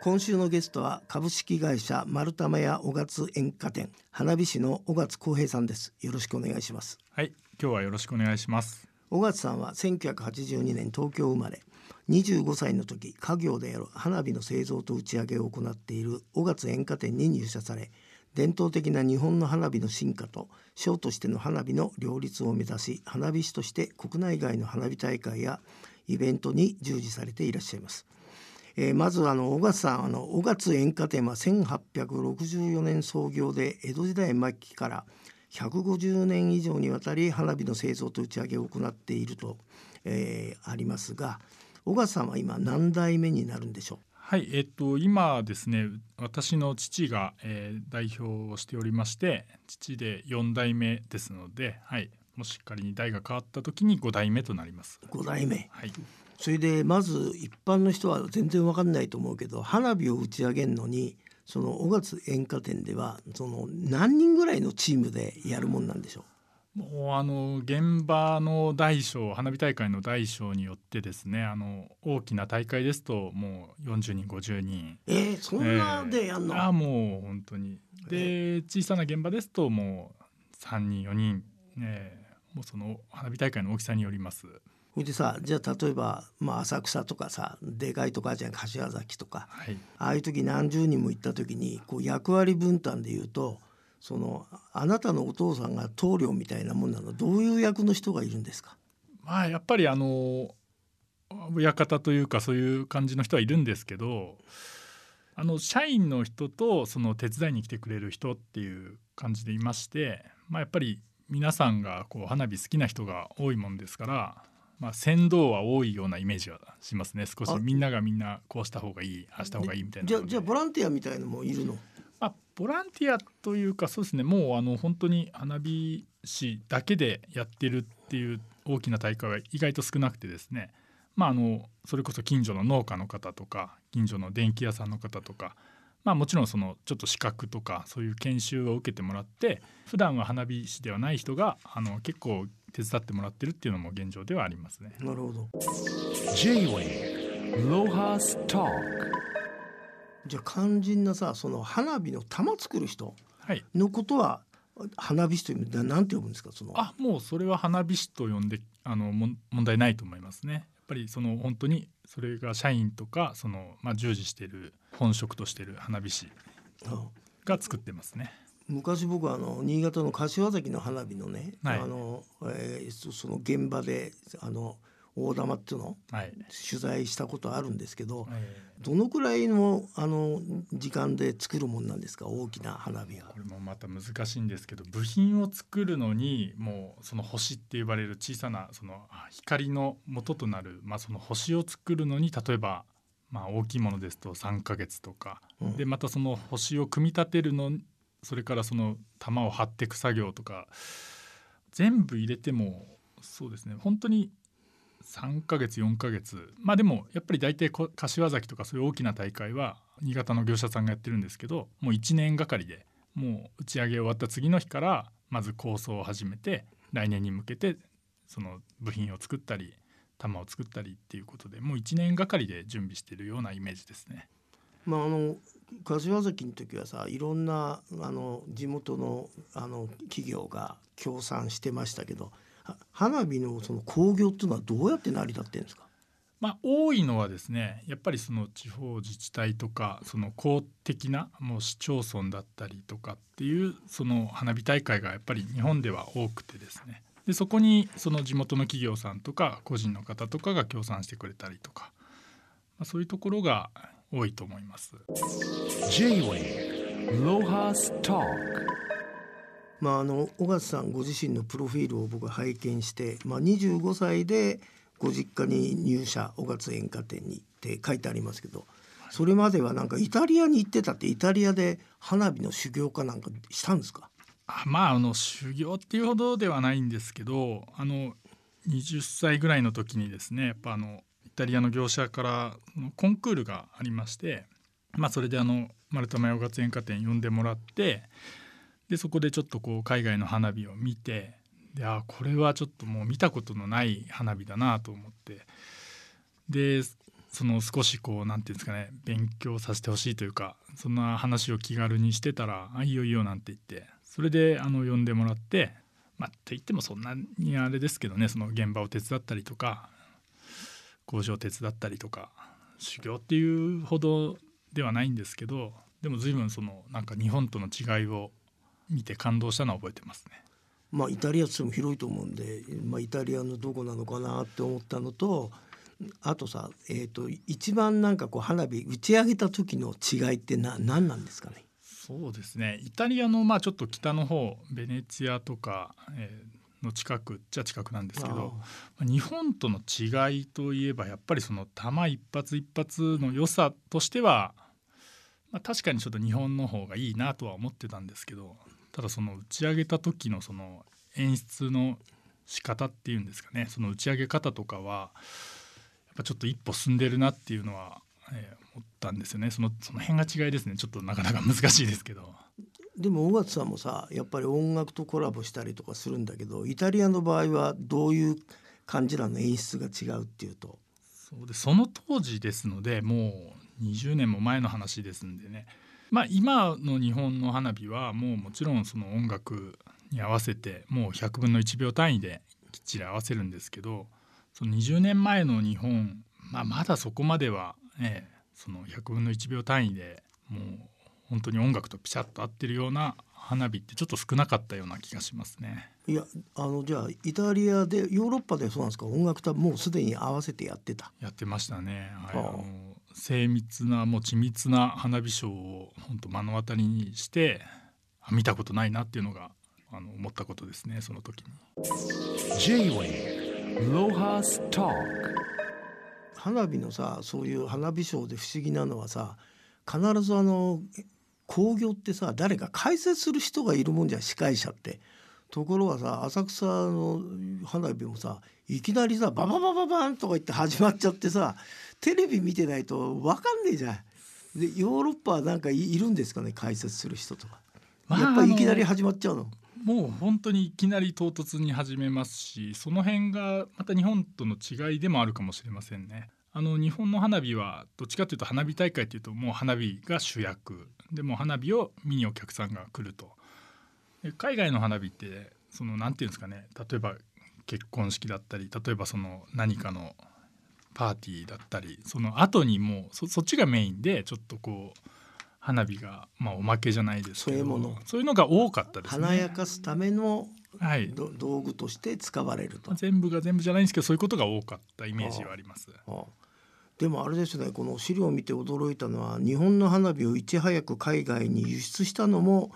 今週のゲストは株式会社丸玉屋小勝演歌店花火師の小勝光平さんです。よろしくお願いします。はい、今日はよろしくお願いします。小勝さんは1982年東京生まれ25歳の時家業である花火の製造と打ち上げを行っている小勝演歌店に入社され伝統的な日本の花火の進化とショーとしての花火の両立を目指し花火師として国内外の花火大会やイベントに従事されていらっしゃいます。えーまずあの小勝さんあの小勝演歌店は1864年創業で江戸時代末期から150年以上にわたり花火の製造と打ち上げを行っていると、えーありますが小勝さんは今何代目になるんでしょう？はい、えっと今ですね、私の父が、えー代表をしておりまして、父で4代目ですので、はい、もし仮に代が変わった時に5代目となります。う5代目。はい、それでまず一般の人は全然わかんないと思うけど花火を打ち上げるのにその小勝演歌店ではその何人ぐらいのチームでやるもんなんでしょもうあの現場の大小花火大会の大小によってですね、あの大きな大会ですともう40人50人。うえー、そんなでやんの、ああもう本当に。で小さな現場ですともう3人4人、えーもうその花火大会の大きさによります。それでさじゃあ例えば、まあ、浅草とかさでかいとかじゃん柏崎とか。はい。ああいう時何十人も行った時にこう役割分担で言うとそのあなたのお父さんが棟梁みたいなもんなの。どういう役の人がいるんですか？まあやっぱりあの親方というかそういう感じの人はいるんですけどあの社員の人とその手伝いに来てくれる人っていう感じでいまして、まあ、やっぱり皆さんがこう花火好きな人が多いもんですから、まあ、船頭は多いようなイメージはしますね。少しあ。みんながみんなこうした方がいいああした方がいいみたいなじゃじゃあボランティアみたいのもいるの？まあ、ボランティアというかそうですね。もうあの本当に花火師だけでやってるっていう大きな大会は意外と少なくてですね、まあ、あのそれこそ近所の農家の方とか近所の電気屋さんの方とか、まあ、もちろんそのちょっと資格とかそういう研修を受けてもらって普段は花火師ではない人があの結構手伝ってもらってるっていうのも現状ではありますね。なるほど J-Way ロハスタじゃあ肝心なさその花火の玉作る人はいのことは花火師というななんて呼ぶんですかその？あもうそれは花火師と呼んであの問題ないと思いますね。やっぱりその本当にそれが社員とかその、まあ、従事している本職としている花火師うんが作ってますね。昔僕はあの新潟の柏崎の花火のね、はいあのえーそその現場であの大玉っていうの？をはい。取材したことあるんですけどえどのくらいのあの時間で作るもんなんですか？大きな花火が。ーこ。れもまた難しいんですけど部品を作るのにもうその星って呼ばれる小さなそのあ光の元となる、まあ、その星を作るのに例えば、まあ、大きいものですと3ヶ月とか、うん。でまたその星を組み立てるのそれからその玉を張っていく作業とか全部入れてもそうですね。本当に3ヶ月4ヶ月まあでもやっぱり大体柏崎とかそういう大きな大会は新潟の業者さんがやってるんですけどもう1年がかりでもう打ち上げ終わった次の日からまず構想を始めて来年に向けてその部品を作ったり玉を作ったりっていうことでもう1年がかりで準備してるようなイメージですね。まああの柏崎の時はさいろんなあの地元のあの企業が協賛してましたけど花火のその興行っていうのはどうやって成り立ってるんですか？まあ、多いのはですねやっぱりその地方自治体とかその公的なもう市町村だったりとかっていうその花火大会がやっぱり日本では多くてですね。でそこにその地元の企業さんとか個人の方とかが協賛してくれたりとか、まあ、そういうところが多いと思います。J-Way ロハスタまあ、あの小勝さんご自身のプロフィールを僕は拝見して、まあ、25歳でご実家に入社小勝演歌店にって書いてありますけどそれまではなんかイタリアに行ってたってイタリアで花火の修行かなんかしたんですか？あまああの修行っていうほどではないんですけどあの20歳ぐらいの時にですねやっぱあのイタリアの業者からコンクールがありまして、まあ、それであの丸玉洋月演歌店呼んでもらってでそこでちょっとこう海外の花火を見てであこれはちょっともう見たことのない花火だなと思って。でその少しこうなんていうんですかね勉強させてほしいというかそんな話を気軽にしてたら「あいいよいいよ」なんて言ってそれであの呼んでもらってまあと言ってもそんなにあれですけどねその現場を手伝ったりとか交渉を手伝ったりとか修行っていうほどではないんですけどでも随分そのなんか日本との違いを見て感動したのは覚えてますね。まあイタリアっても広いと思うんで、まあ、イタリアのどこなのかなって思ったのとあとさ、えーと、一番なんかこう花火打ち上げた時の違いってな何なんですかね？そうですね。イタリアのまあちょっと北の方ベネチアとか、えー、の近くじゃ近くなんですけど日本との違いといえばやっぱりその弾一発一発の良さとしては、まあ、確かにちょっと日本の方がいいなとは思ってたんですけどただその打ち上げた時のその演出の仕方っていうんですかね。その打ち上げ方とかはやっぱちょっと一歩進んでるなっていうのは、えー、思ったんですよね。そのその辺が違いですね。ちょっとなかなか難しいですけど。でも尾形さんもさやっぱり音楽とコラボしたりとかするんだけどイタリアの場合はどういう感じなの演出が違うっていうと？そうでその当時ですのでもう20年も前の話ですんでねまあ、今の日本の花火はもうもちろんその音楽に合わせてもう100分の1秒単位できっちり合わせるんですけどその20年前の日本、まあ、まだそこまでは、えその100分の1秒単位でもう本当に音楽とピシャッと合ってるような花火ってちょっと少なかったような気がしますね。いやあのじゃあイタリアでヨーロッパでそうなんですか？音楽とはもうすでに合わせてやってた。やってましたね。はい、あの精密なもう緻密な花火ショーを本当目の当たりにして見たことないなっていうのがあの思ったことですねその時に。J-Way ロハスタ花火のさそういう花火ショーで不思議なのはさ必ずあの興行ってさ誰か解説する人がいるもんじゃ司会者って。ところがさ浅草の花火もさいきなりさバババババンとか言って始まっちゃってさテレビ見てないと分かんねえじゃん。でヨーロッパはなんかいるんですかね？解説する人とか。まあ、やっぱりいきなり始まっちゃうの？もう本当にいきなり唐突に始めますしその辺がまた日本との違いでもあるかもしれませんね。あの日本の花火はどっちかというと花火大会というともう花火が主役でも花火を見にお客さんが来ると海外の花火ってそのなんていうんですかね？例えば結婚式だったり例えばその何かのパーティーだったりその後にもうそそっちがメインでちょっとこう花火が、まあ、おまけじゃないですけどそういうの。が多かったですね。華やかすためのはい、道具として使われると。全部が全部じゃないんですけどそういうことが多かったイメージはあります。ああでもあれですねこの資料を見て驚いたのは日本の花火をいち早く海外に輸出したのも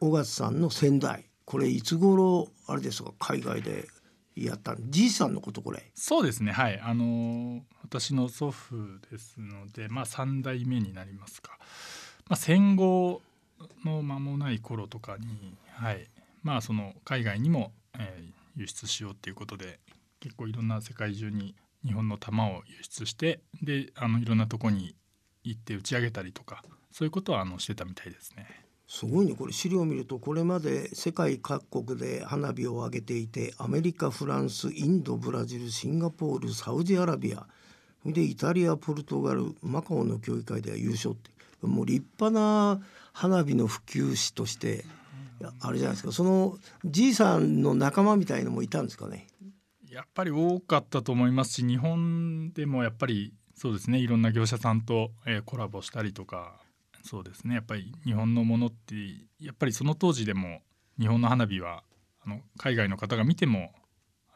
尾形さんの先代。これいつ頃あれですか海外でやったじいさんのことこれ。そうですね。はい。あの私の祖父ですのでまあ3代目になりますか、まあ、戦後の間もない頃とかにはい。まあその海外にも、えー、輸出しようっていうことで結構いろんな世界中に日本の玉を輸出してであのいろんなとこに行って打ち上げたりとかそういうことはあのしてたみたいですね。すごいね。これ資料を見るとこれまで世界各国で花火を上げていてアメリカフランスインドブラジルシンガポールサウジアラビアでイタリアポルトガルマカオの競技会では優勝って。もう立派な花火の普及士としてあれじゃないですか。そのじいさんの仲間みたいのもいたんですかね。やっぱり多かったと思いますし日本でもやっぱりそうですね。いろんな業者さんと、え、コラボしたりとか。そうですねやっぱり日本のものってやっぱりその当時でも日本の花火はあの海外の方が見てもや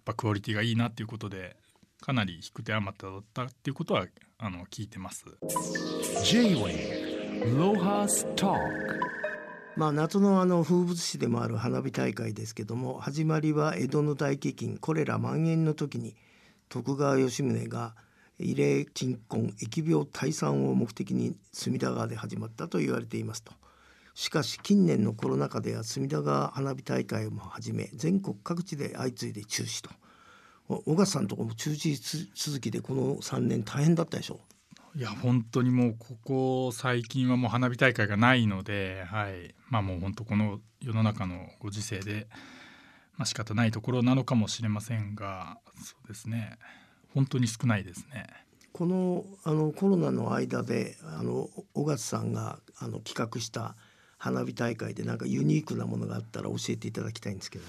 っぱクオリティがいいなっていうことでかなり引く手あまただったっていうことはあの聞いてます。まあ夏のあの風物詩でもある花火大会ですけども始まりは江戸の大飢饉コレラ蔓延の時に徳川吉宗が異例鎮魂疫病退散を目的に隅田川で始まったと言われていますと。しかし近年のコロナ禍では隅田川花火大会も始め全国各地で相次いで中止と。小笠さんとこも中止続きでこの3年大変だったでしょう？いや本当にもうここ最近はもう花火大会がないので、はい、まあもう本当この世の中のご時世で、まあ仕方ないところなのかもしれませんがそうですね。本当に少ないですね。このあのコロナの間であの尾形さんがあの企画した花火大会でなんかユニークなものがあったら教えていただきたいんですけど。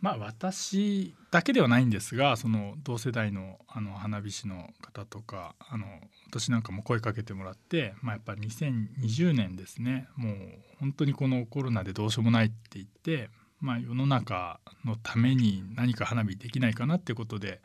まあ私だけではないんですがその同世代のあの花火師の方とかあの私なんかも声かけてもらって、まあ、やっぱり2020年ですねもう本当にこのコロナでどうしようもないって言って、まあ、世の中のために何か花火できないかなってことで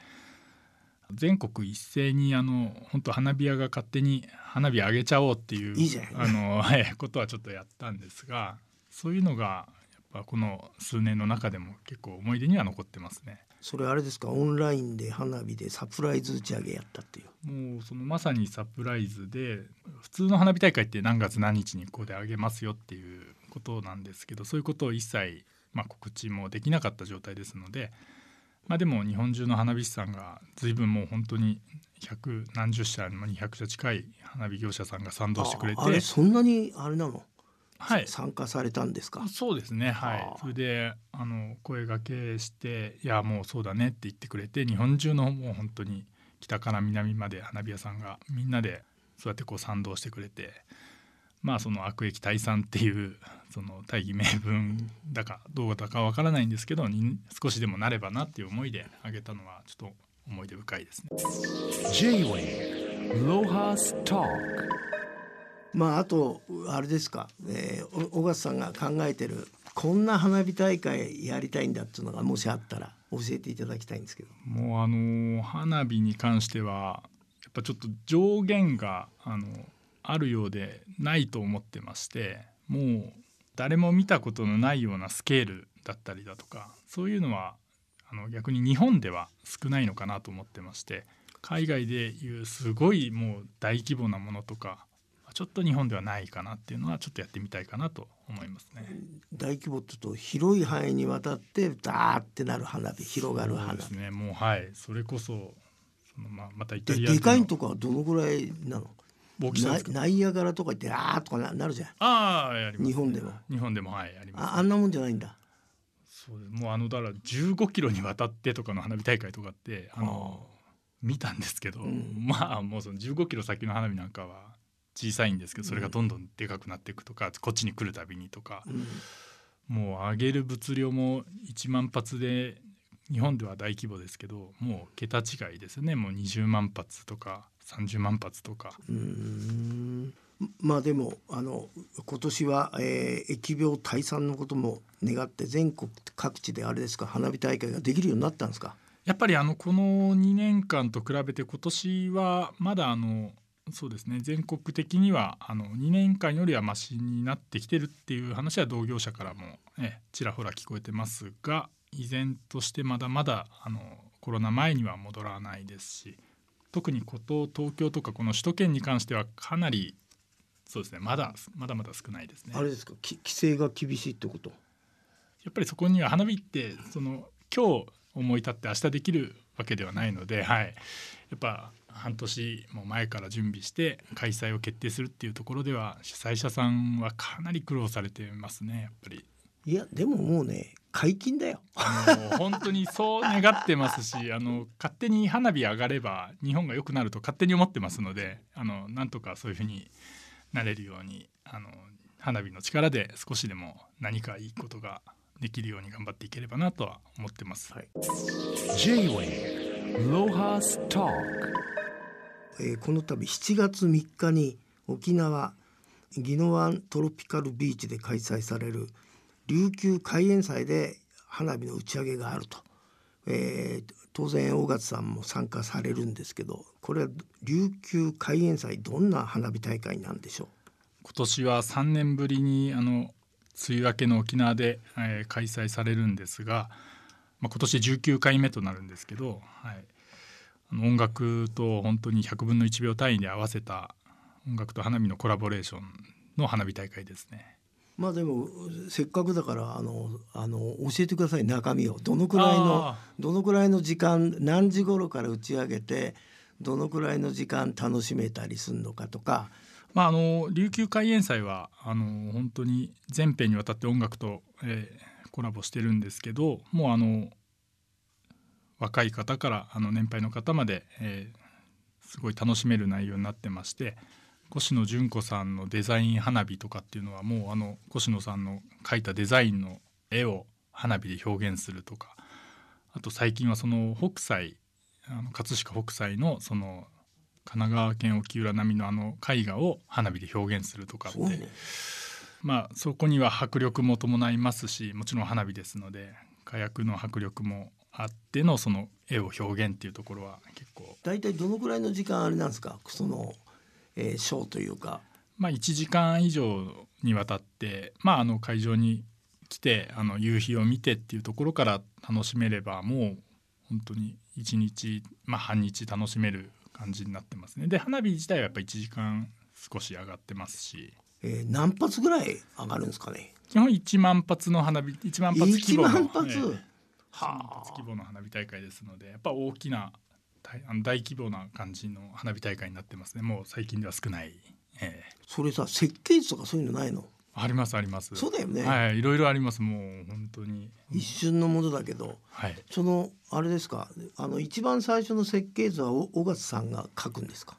全国一斉にあの本当花火屋が勝手に花火上げちゃおうっていういいじゃんあの、はい、ことはちょっとやったんですがそういうのがやっぱこの数年の中でも結構思い出には残ってますね。それあれですか？オンラインで花火でサプライズ打ち上げやったっていう。もうそのまさにサプライズで普通の花火大会って何月何日にここであげますよっていうことなんですけどそういうことを一切、まあ、告知もできなかった状態ですので、まあ、でも日本中の花火師さんが随分もう本当に百何十社まあ200社近い花火業者さんが賛同してくれてああれそんなにあれなの、はい。参加されたんですか？そうですねはあいー。それであの声がけして「いやもうそうだね」って言ってくれて日本中のもう本当に北から南まで花火屋さんがみんなでそうやってこう賛同してくれてまあその悪役退散っていうその大義名分だかどうだかわからないんですけどに少しでもなればなっていう思いであげたのはちょっと思い出深いですね。J-Wave Lohas Talk まああとあれですか、えー、お小笠さんが考えてるこんな花火大会やりたいんだっていうのがもしあったら教えていただきたいんですけど。もうあの花火に関してはやっぱちょっと上限があのあるようでないと思ってましてもう誰も見たことのないようなスケールだったりだとかそういうのはあの逆に日本では少ないのかなと思ってまして海外でいうすごいもう大規模なものとかちょっと日本ではないかなっていうのはちょっとやってみたいかなと思いますね。大規模ってと広い範囲にわたってダーってなる花火広がる花火。ですね。もうはい。それこそそのまあまたイタでリアでかいとこはどのぐらいなの？ナ大きさですか？ナイアガラとか言ってあーとかななるじゃん。ああやります、日本でも。日本でもはいやります、ああんなもんじゃないんだ。そうです。もうあのだから15キロにわたってとかの花火大会とかってあの見たんですけど、ん。まあもうその15キロ先の花火なんかは小さいんですけどそれがどんどんでかくなっていくとか、こっちに来るたびにとかう、ん。もう上げる物量も1万発で日本では大規模ですけどもう桁違いですよね。もう20万発とか30万発とか。うーんまあでもあの今年は、えー疫病退散のことも願って全国各地であれですか花火大会ができるようになったんですか？やっぱりあのこの2年間と比べて今年はまだあのそうですね全国的にはあの2年間よりはマシになってきてるっていう話は同業者からも、えちらほら聞こえてますが依然としてまだまだあのコロナ前には戻らないですし特にこと東京とかこの首都圏に関してはかなりそうですねまだまだまだ少ないですね。あれですか？き規制が厳しいってこと？やっぱりそこには花火ってその今日思い立って明日できるわけではないので、はい、やっぱ半年も前から準備して開催を決定するっていうところでは主催者さんはかなり苦労されてますねやっぱり。いやでももうね解禁だよ。あの本当にそう願ってますし あの勝手に花火上がれば日本が良くなると勝手に思ってますのであのなんとかそういうふうになれるようにあの花火の力で少しでも何かいいことができるように頑張っていければなとは思ってます。はい。えーこの度7月3日に沖縄宜野湾トロピカルビーチで開催される琉球海援祭で花火の打ち上げがあると、えー当然大勝さんも参加されるんですけどこれは琉球海援祭どんな花火大会なんでしょう？今年は3年ぶりにあの梅雨明けの沖縄で、えー開催されるんですが、まあ、今年19回目となるんですけど、はい、あの音楽と本当に100分の1秒単位で合わせた音楽と花火のコラボレーションの花火大会ですね。うまあでもせっかくだからあのあの教えてください中身を。どのくらいのあどのくらいの時間何時頃から打ち上げてどのくらいの時間楽しめたりするのかとか。まあ、あの琉球海援祭はあの本当に全編にわたって音楽と、えーコラボしてるんですけどもうあの若い方からあの年配の方まで、えーすごい楽しめる内容になってまして越野純子さんのデザイン花火とかっていうのはもうあの越野さんの描いたデザインの絵を花火で表現するとかあと最近はその北斎あの葛飾北斎のその神奈川県沖浦並みのあの絵画を花火で表現するとかって、ね、まあそこには迫力も伴いますしもちろん花火ですので火薬の迫力もあってのその絵を表現っていうところは結構。大体どのくらいの時間あれなんですか？その、えー、ショーというか。まあ、1時間以上にわたって、まあ、あの会場に来てあの夕日を見てっていうところから楽しめればもう本当に1日、まあ、半日楽しめる感じになってますね。で花火自体はやっぱ1時間少し上がってますし、えー、何発ぐらい上がるんですかね？基本1万発の花火1万発規模の1万発、えー、は規模の花火大会ですのでやっぱ大きなあの大規模な感じの花火大会になってますね。もう最近では少ない、えー、それさ設計図とかそういうのないの？ありますあります。そうだよね。はいいろいろあります。もう本当に。一瞬のものだけど、はい、そのあれですか？あの一番最初の設計図は尾形さんが書くんですか？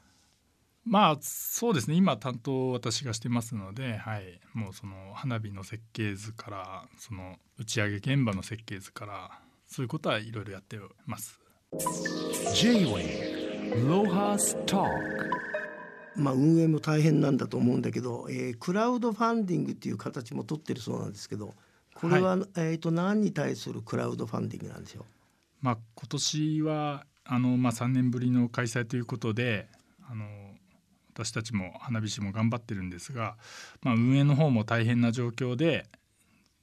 まあそうですね。今担当私がしてますので、はい、もうその花火の設計図からその打ち上げ現場の設計図からそういうことはいろいろやってます。J-Way ロハスタまあ、運営も大変なんだと思うんだけど、えー、クラウドファンディングっていう形も取ってるそうなんですけどこれは、はい、えーと、何に対するクラウドファンディングなんでしょう、まあ、今年はあの、まあ、3年ぶりの開催ということであの私たちも花火師も頑張ってるんですが、まあ、運営の方も大変な状況で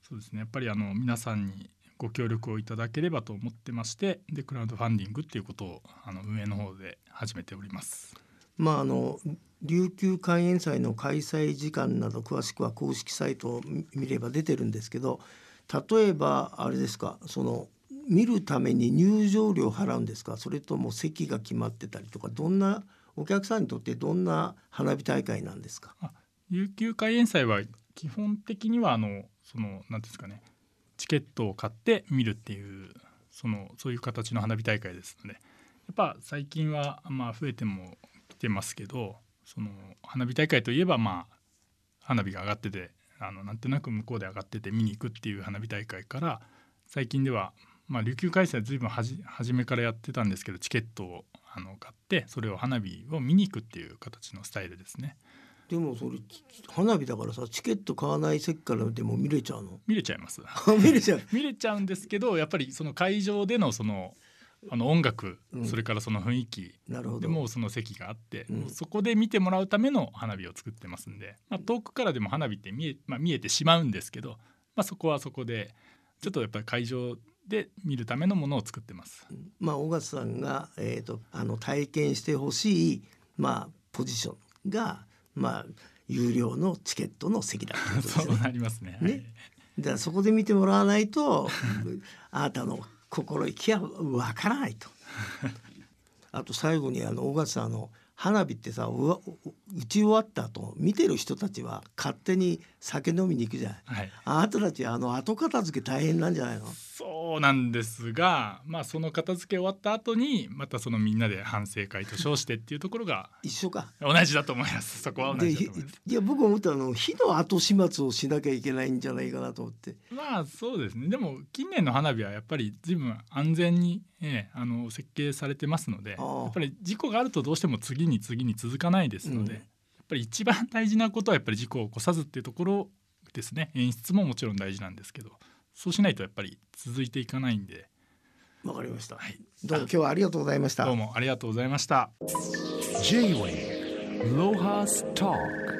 そうですね。やっぱりあの皆さんにご協力をいただければと思ってましてでクラウドファンディングっていうことをあの運営の方で始めております。まああの琉球開園祭の開催時間など詳しくは公式サイトを見れば出てるんですけど例えばあれですかその見るために入場料払うんですか？それとも席が決まってたりとかどんなお客さんにとってどんな花火大会なんですか？琉球開園祭は基本的にはあのその何ですかねチケットを買って見るっていうそのそういう形の花火大会ですのでやっぱ最近はまあ増えてもきてますけどその花火大会といえばまあ花火が上がっててあのなんとなく向こうで上がってて見に行くっていう花火大会から最近では、まあ、琉球開催は随分はじ初めからやってたんですけどチケットをあの買ってそれを花火を見に行くっていう形のスタイルですね。でもそれ花火だからさチケット買わない席からでも見れちゃうの？見れちゃいます。見れちゃう。見れちゃうんですけどやっぱりその会場でのそのあの音楽、うん、それからその雰囲気でもその席があって、うん、そこで見てもらうための花火を作ってますんで、まあ、遠くからでも花火って見え,、まあ、見えてしまうんですけど、まあ、そこはそこでちょっとやっぱり会場で見るためのものを作ってます。まあ、小勝さんが、えーと、あの体験してほしい、まあ、ポジションが、まあ、有料のチケットの席だってことですね。そうなりますね。ね、はい、そこで見てもらわないとあなたの心意気はわからないと。あと最後にあの小笠さんの花火ってさ打ち終わった後見てる人たちは勝手に酒飲みに行くじゃない、はい、あなたたちあの後片付け大変なんじゃないの？そうなんですが、まあ、その片付け終わった後にまたそのみんなで反省会と称してっていうところが一緒か。同じだと思います。そこは同じだと思います。いや僕思ったの火の後始末をしなきゃいけないんじゃないかなと思って。まあそうですね。でも近年の花火はやっぱり随分安全に、ええ、あの設計されてますのでやっぱり事故があるとどうしても次に次に続かないですので、うん、やっぱり一番大事なことはやっぱり事故を起こさずっていうところですね。演出ももちろん大事なんですけどそうしないとやっぱり続いていかないんで。わかりました、はい、どうも今日はありがとうございました。どうもありがとうございました。J-Way ロハスター